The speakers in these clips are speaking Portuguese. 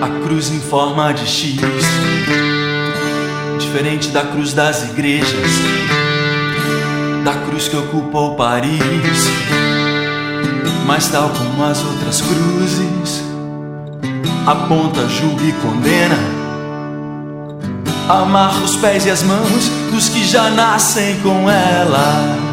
A cruz em forma de X, diferente da cruz das igrejas, da cruz que ocupou Paris, mas tal como as outras cruzes, aponta, julga e condena, amarra os pés e as mãos dos que já nascem com ela.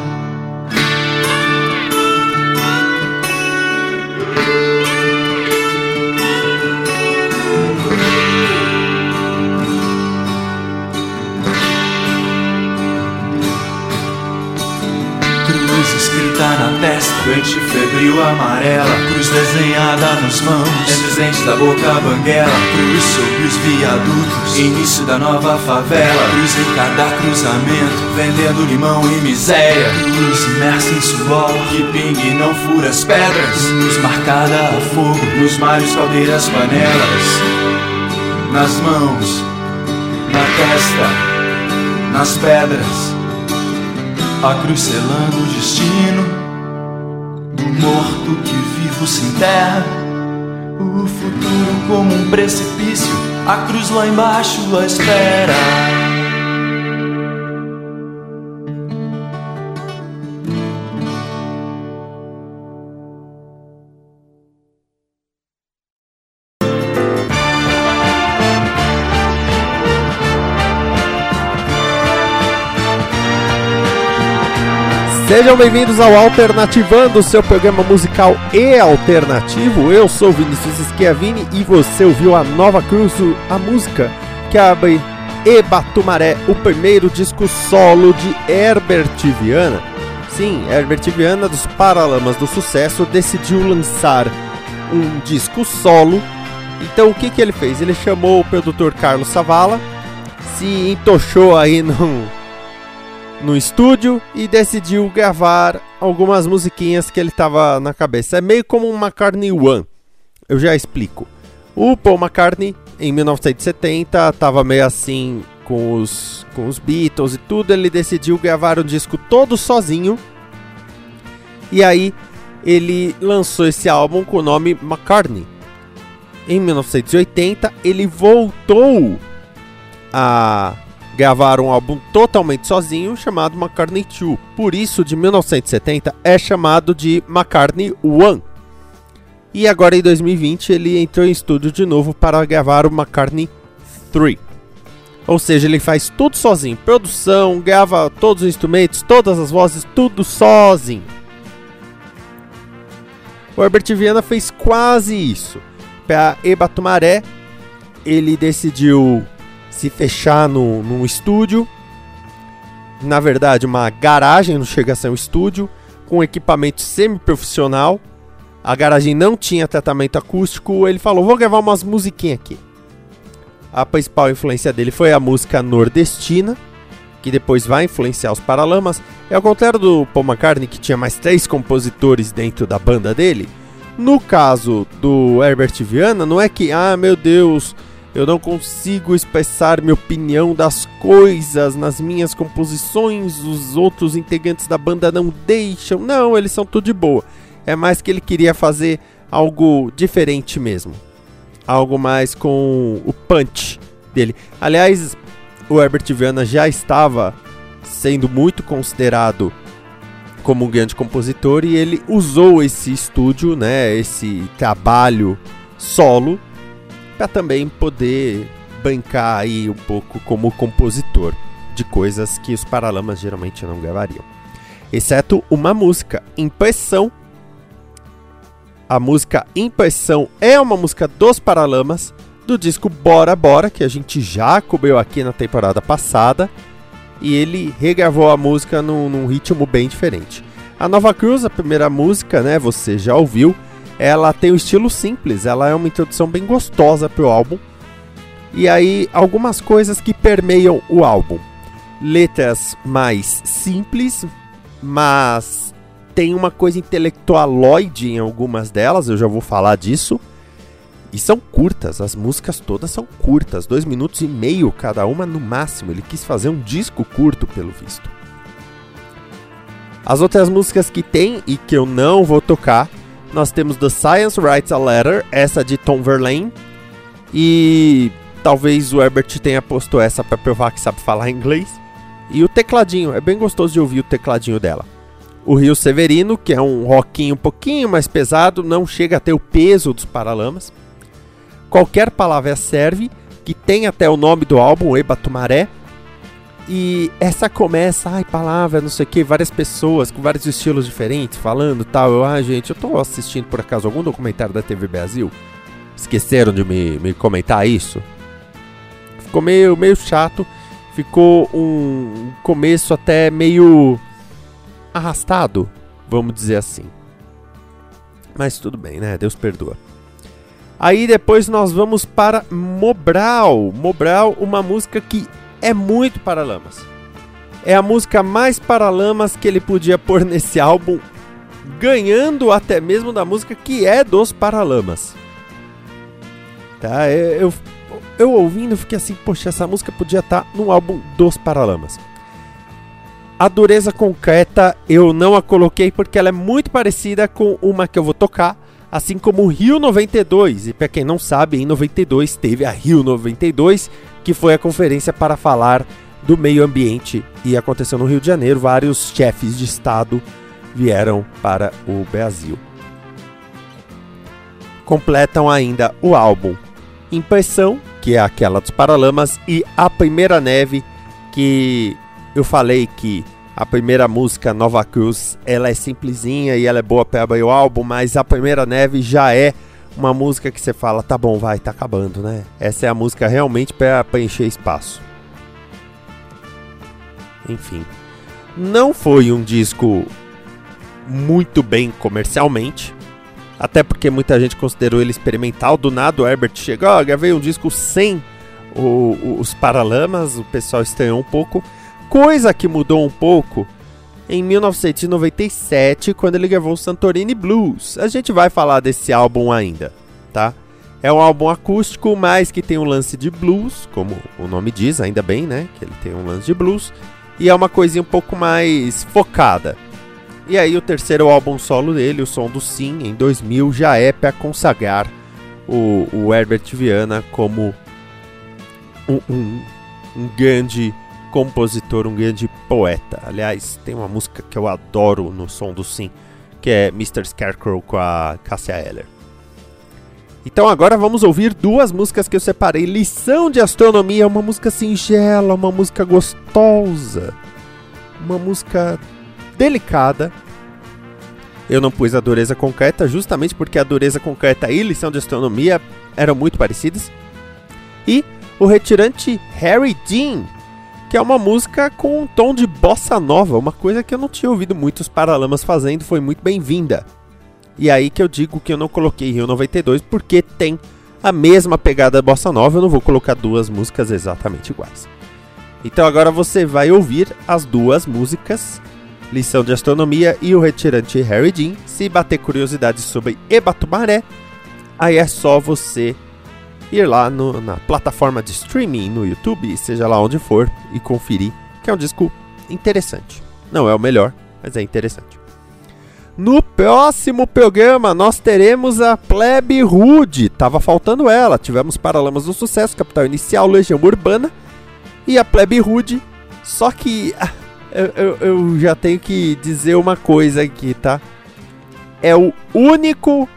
Doente febril amarela, cruz desenhada nos mãos, dentes da boca banguela, cruz sobre os viadutos, início da nova favela, cruz em cada cruzamento, vendendo limão e miséria, cruz imersa em suor, que pingue não fura as pedras, cruz marcada a fogo, nos mares, caldeiras, panelas, nas mãos, na testa, nas pedras. A cruz selando o destino morto que vivo sem terra. O futuro como um precipício, a cruz lá embaixo a espera. Sejam bem-vindos ao Alternativando, seu programa musical e alternativo. Eu sou Vinicius Schiavini e você ouviu a Nova Cruz, a música que abre Ebatumaré, o primeiro disco solo de Herbert Viana. Sim, Herbert Viana dos Paralamas do Sucesso decidiu lançar um disco solo. Então o que, que ele fez? Ele chamou o produtor Carlos Savala, se entochou aí no, no estúdio e decidiu gravar algumas musiquinhas que ele tava na cabeça. É meio como um McCartney One. Eu já explico. O Paul McCartney, em 1970, tava meio assim com os, com os Beatles e tudo. Ele decidiu gravar um disco todo sozinho. E aí ele lançou esse álbum com o nome McCartney. Em 1980, ele voltou a gravar um álbum totalmente sozinho chamado McCartney 2. Por isso, de 1970 é chamado de McCartney 1. E agora em 2020 ele entrou em estúdio de novo para gravar o McCartney 3. Ou seja, ele faz tudo sozinho, produção, grava todos os instrumentos, todas as vozes, tudo sozinho. O Herbert Viana fez quase isso. Para Ebatumaré, ele decidiu se fechar no, num estúdio. Na verdade, uma garagem, não chega a ser um estúdio, com equipamento semi-profissional. A garagem não tinha tratamento acústico. Ele falou: Vou gravar umas musiquinhas aqui. A principal influência dele foi a música nordestina, que depois vai influenciar os Paralamas, é ao contrário do Paul McCartney, que tinha mais três compositores dentro da banda dele. No caso do Herbert Viana, não é que, ah meu Deus, eu não consigo expressar minha opinião das coisas nas minhas composições, os outros integrantes da banda não deixam. Não, eles são tudo de boa. É mais que ele queria fazer algo diferente mesmo. Algo mais com o punch dele. Aliás, o Herbert Viana já estava sendo muito considerado como um grande compositor e ele usou esse estúdio, né, esse trabalho solo para também poder bancar aí um pouco como compositor de coisas que os Paralamas geralmente não gravariam. Exceto uma música, Impressão. A música Impressão é uma música dos Paralamas, do disco Bora Bora, que a gente já cobriu aqui na temporada passada. E ele regravou a música num, num ritmo bem diferente. A Nova Cruz, a primeira música, né, você já ouviu, ela tem um estilo simples, ela é uma introdução bem gostosa pro álbum. E aí, algumas coisas que permeiam o álbum. Letras mais simples, mas tem uma coisa intelectualoide em algumas delas, eu já vou falar disso. E são curtas, as músicas todas são curtas, dois minutos e meio cada uma no máximo. Ele quis fazer um disco curto, pelo visto. As outras músicas que tem e que eu não vou tocar nós temos The Science Writes a Letter, essa de Tom Verlaine. E talvez o Herbert tenha posto essa para provar que sabe falar inglês. E o tecladinho, é bem gostoso de ouvir o tecladinho dela. O Rio Severino, que é um rockinho um pouquinho mais pesado, não chega a ter o peso dos Paralamas. Qualquer palavra serve, que tem até o nome do álbum, Eba Tumaré. E essa começa, ai, palavra, não sei o que, várias pessoas com vários estilos diferentes falando tal. Eu, ah, gente, eu tô assistindo por acaso algum documentário da TV Brasil. Esqueceram de me, me comentar isso? Ficou meio, meio chato. Ficou um começo até meio arrastado, vamos dizer assim. Mas tudo bem, né? Deus perdoa. Aí depois nós vamos para Mobral. Mobral, uma música que é muito Paralamas. É a música mais Paralamas que ele podia pôr nesse álbum, ganhando até mesmo da música que é dos Paralamas. Tá? Eu, eu ouvindo fiquei assim, poxa, essa música podia estar tá no álbum dos Paralamas. A dureza concreta eu não a coloquei porque ela é muito parecida com uma que eu vou tocar, assim como Rio 92. E para quem não sabe, em 92 teve a Rio 92, que foi a conferência para falar do meio ambiente e aconteceu no Rio de Janeiro. Vários chefes de estado vieram para o Brasil. Completam ainda o álbum Impressão, que é aquela dos Paralamas, e A Primeira Neve, que eu falei que a primeira música, Nova Cruz, ela é simplesinha e ela é boa para abrir o álbum, mas A Primeira Neve já é uma música que você fala, tá bom, vai, tá acabando, né? Essa é a música realmente para preencher espaço. Enfim, não foi um disco muito bem comercialmente, até porque muita gente considerou ele experimental. Do nada o Herbert chegou, oh, gravei um disco sem o, o, os Paralamas, o pessoal estranhou um pouco. Coisa que mudou um pouco em 1997, quando ele gravou Santorini Blues. A gente vai falar desse álbum ainda, tá? É um álbum acústico, mas que tem um lance de blues, como o nome diz, ainda bem, né? Que ele tem um lance de blues. E é uma coisinha um pouco mais focada. E aí o terceiro álbum solo dele, o Som do Sim, em 2000, já é para consagrar o, o Herbert Viana como um, um, um grande compositor, um grande poeta. Aliás, tem uma música que eu adoro no som do Sim, que é Mr. Scarecrow com a Cassia Eller. Então agora vamos ouvir duas músicas que eu separei. Lição de Astronomia, uma música singela, uma música gostosa, uma música delicada. Eu não pus a dureza concreta justamente porque a dureza concreta e lição de astronomia eram muito parecidas. E o retirante Harry Dean, que é uma música com um tom de bossa nova, uma coisa que eu não tinha ouvido muitos Paralamas fazendo, foi muito bem-vinda. E aí que eu digo que eu não coloquei Rio 92 porque tem a mesma pegada bossa nova, eu não vou colocar duas músicas exatamente iguais. Então agora você vai ouvir as duas músicas, Lição de Astronomia e o retirante Harry Dean. Se bater curiosidade sobre Ebatumaré, aí é só você ir lá no- na plataforma de streaming no YouTube, seja lá onde for, e conferir, que é um disco interessante. Não é o melhor, mas é interessante. No próximo programa nós teremos a Plebe Rude. Tava faltando ela. Tivemos Paralamas do Sucesso, Capital Inicial, Legião Urbana e a Plebe Rude. Só que ah, eu, eu- eu já tenho que dizer uma coisa aqui, tá? É o único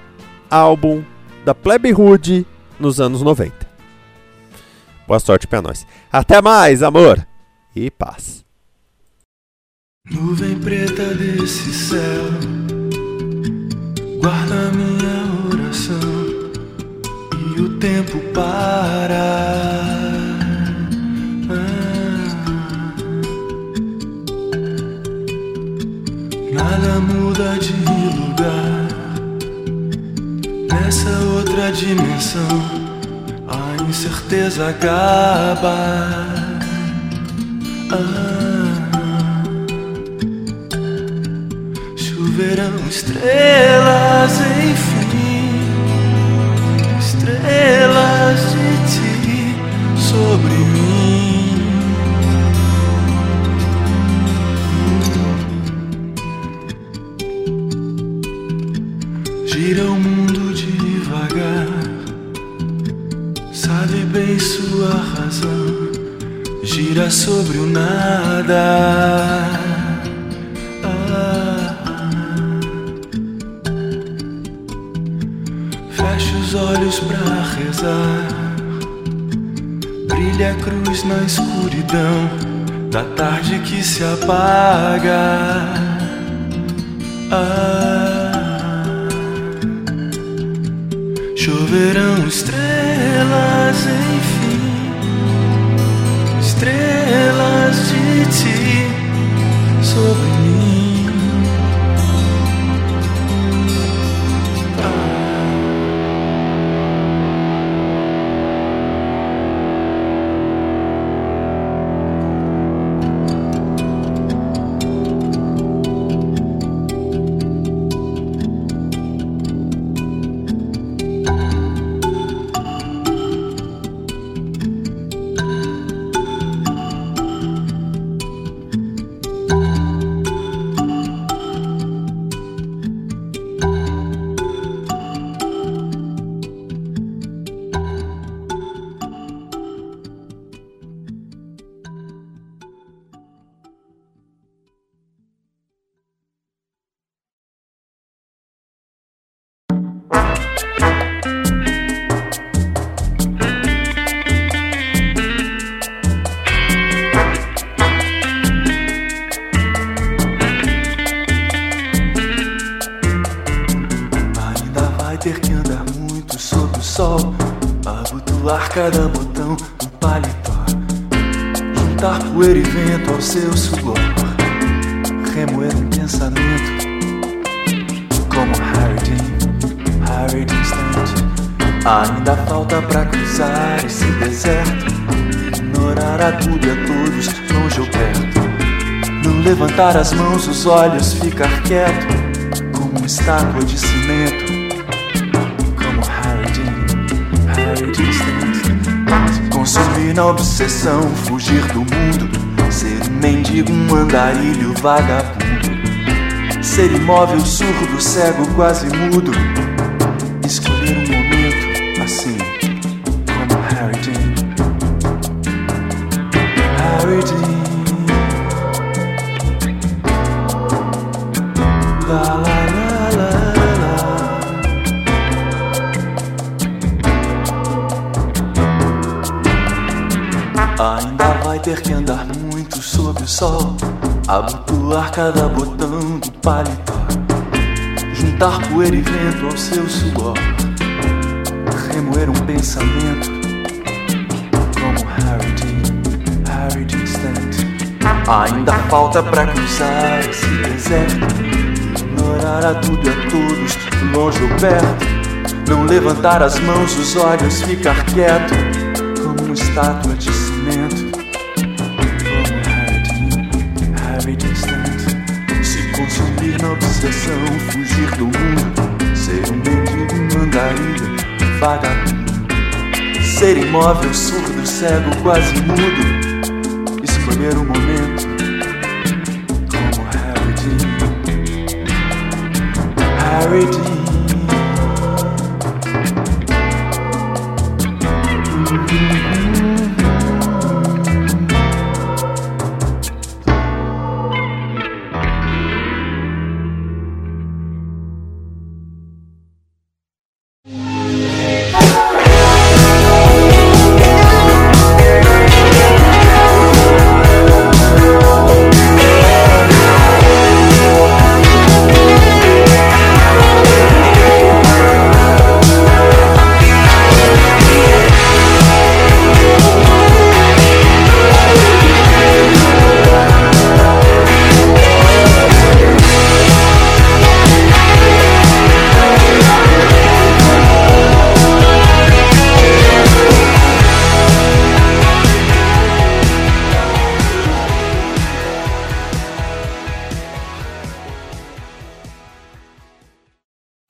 álbum da Plebe Rude nos anos 90. Boa sorte pra nós. Até mais, amor e paz. Nuvem preta desse céu, guarda minha oração e o tempo para. Ah. Nada muda de lugar nessa outra dimensão. A incerteza acaba. Ah. Choverão estrelas, enfim, estrelas de ti sobre mim. Sobre o nada. Ah. Fecha os olhos pra rezar. Brilha a cruz na escuridão da tarde que se apaga. Ah. Choverão estrelas, enfim, estrelas de ti sobre mim. Cada botão do paletó Juntar poeira e vento ao seu suor. Remoer um pensamento. Como Harry Dean, Harry Dean Ainda falta pra cruzar esse deserto. Ignorar a tudo e a todos, longe ou perto. Não levantar as mãos, os olhos, ficar quieto. Como uma estátua de cimento, como Harry Dean, Harry Dean. Consumir na obsessão, fugir do mundo, ser um mendigo, um andarilho vagabundo, ser imóvel, surdo, cego, quase mudo, ter que andar muito sob o sol, abotoar cada botão do paletó, juntar poeira e vento ao seu suor, remoer um pensamento como Harry Dean, Harry Dean Stanton. Ainda falta pra cruzar esse deserto ignorar a tudo e a todos, longe ou perto. Não levantar as mãos, os olhos, ficar quieto, como uma estátua de cimento. Obsessão, fugir do mundo. Ser um mendigo, andarilha, vagabundo. Ser imóvel, surdo, cego, quase mudo. Escolher o momento. Como Harry Dean. Harry Dean.